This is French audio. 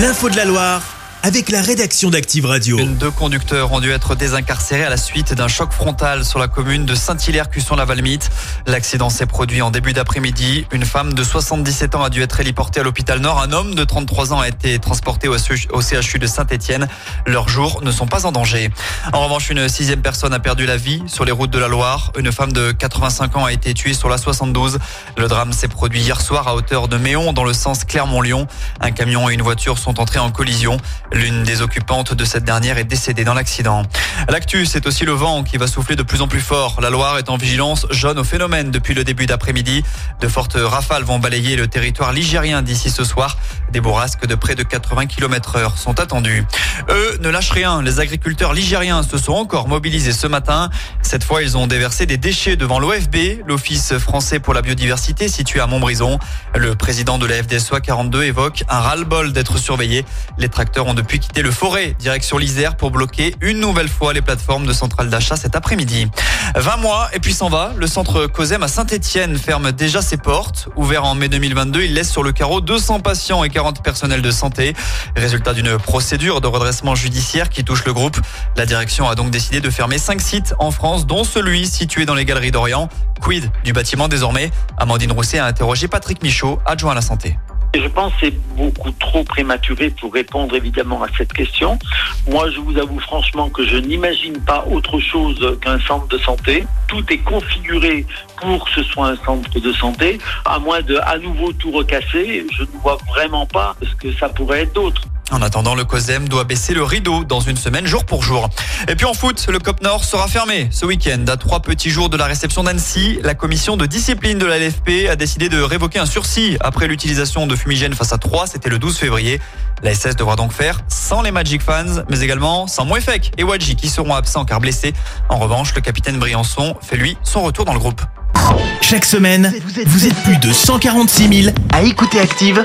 L'info de la Loire avec la rédaction d'Active Radio. Deux conducteurs ont dû être désincarcérés à la suite d'un choc frontal sur la commune de Saint-Hilaire-Cusson-la-Valmite. L'accident s'est produit en début d'après-midi. Une femme de 77 ans a dû être héliportée à l'hôpital Nord. Un homme de 33 ans a été transporté au CHU de Saint-Etienne. Leurs jours ne sont pas en danger. En revanche, une sixième personne a perdu la vie sur les routes de la Loire. Une femme de 85 ans a été tuée sur la 72. Le drame s'est produit hier soir à hauteur de Méon dans le sens Clermont-Lyon. Un camion et une voiture sont entrés en collision. L'une des occupantes de cette dernière est décédée dans l'accident. L'actu, c'est aussi le vent qui va souffler de plus en plus fort. La Loire est en vigilance jaune au phénomène depuis le début d'après-midi. De fortes rafales vont balayer le territoire ligérien d'ici ce soir. Des bourrasques de près de 80 km heure sont attendues. Eux ne lâchent rien. Les agriculteurs ligériens se sont encore mobilisés ce matin. Cette fois, ils ont déversé des déchets devant l'OFB, l'Office français pour la biodiversité situé à Montbrison. Le président de la FDSOA 42 évoque un ras-le-bol d'être surveillé. Les tracteurs ont depuis quitté le forêt, direction l'Isère, pour bloquer une nouvelle fois les plateformes de centrales d'achat cet après-midi. 20 mois et puis s'en va. Le centre COSEM à Saint-Etienne ferme déjà ses portes. Ouvert en mai 2022, il laisse sur le carreau 200 patients et 40 personnels de santé. Résultat d'une procédure de redressement judiciaire qui touche le groupe. La direction a donc décidé de fermer 5 sites en France, dont celui situé dans les Galeries d'Orient. Quid du bâtiment désormais? Amandine Rousset a interrogé Patrick Michaud, adjoint à la santé. Je pense que c'est beaucoup trop prématuré pour répondre évidemment à cette question. Moi, je vous avoue franchement que je n'imagine pas autre chose qu'un centre de santé. Tout est configuré pour que ce soit un centre de santé. À moins de à nouveau tout recasser, je ne vois vraiment pas ce que ça pourrait être d'autre. En attendant, le COSEM doit baisser le rideau dans une semaine jour pour jour. Et puis en foot, le COP Nord sera fermé ce week-end. À trois petits jours de la réception d'Annecy, la commission de discipline de la LFP a décidé de révoquer un sursis après l'utilisation de fumigènes face à 3. C'était le 12 février. La SS devra donc faire sans les Magic Fans, mais également sans Mouefek et Wadji qui seront absents car blessés. En revanche, le capitaine Briançon fait lui son retour dans le groupe. Chaque semaine, vous êtes plus de 146 000 à écouter Active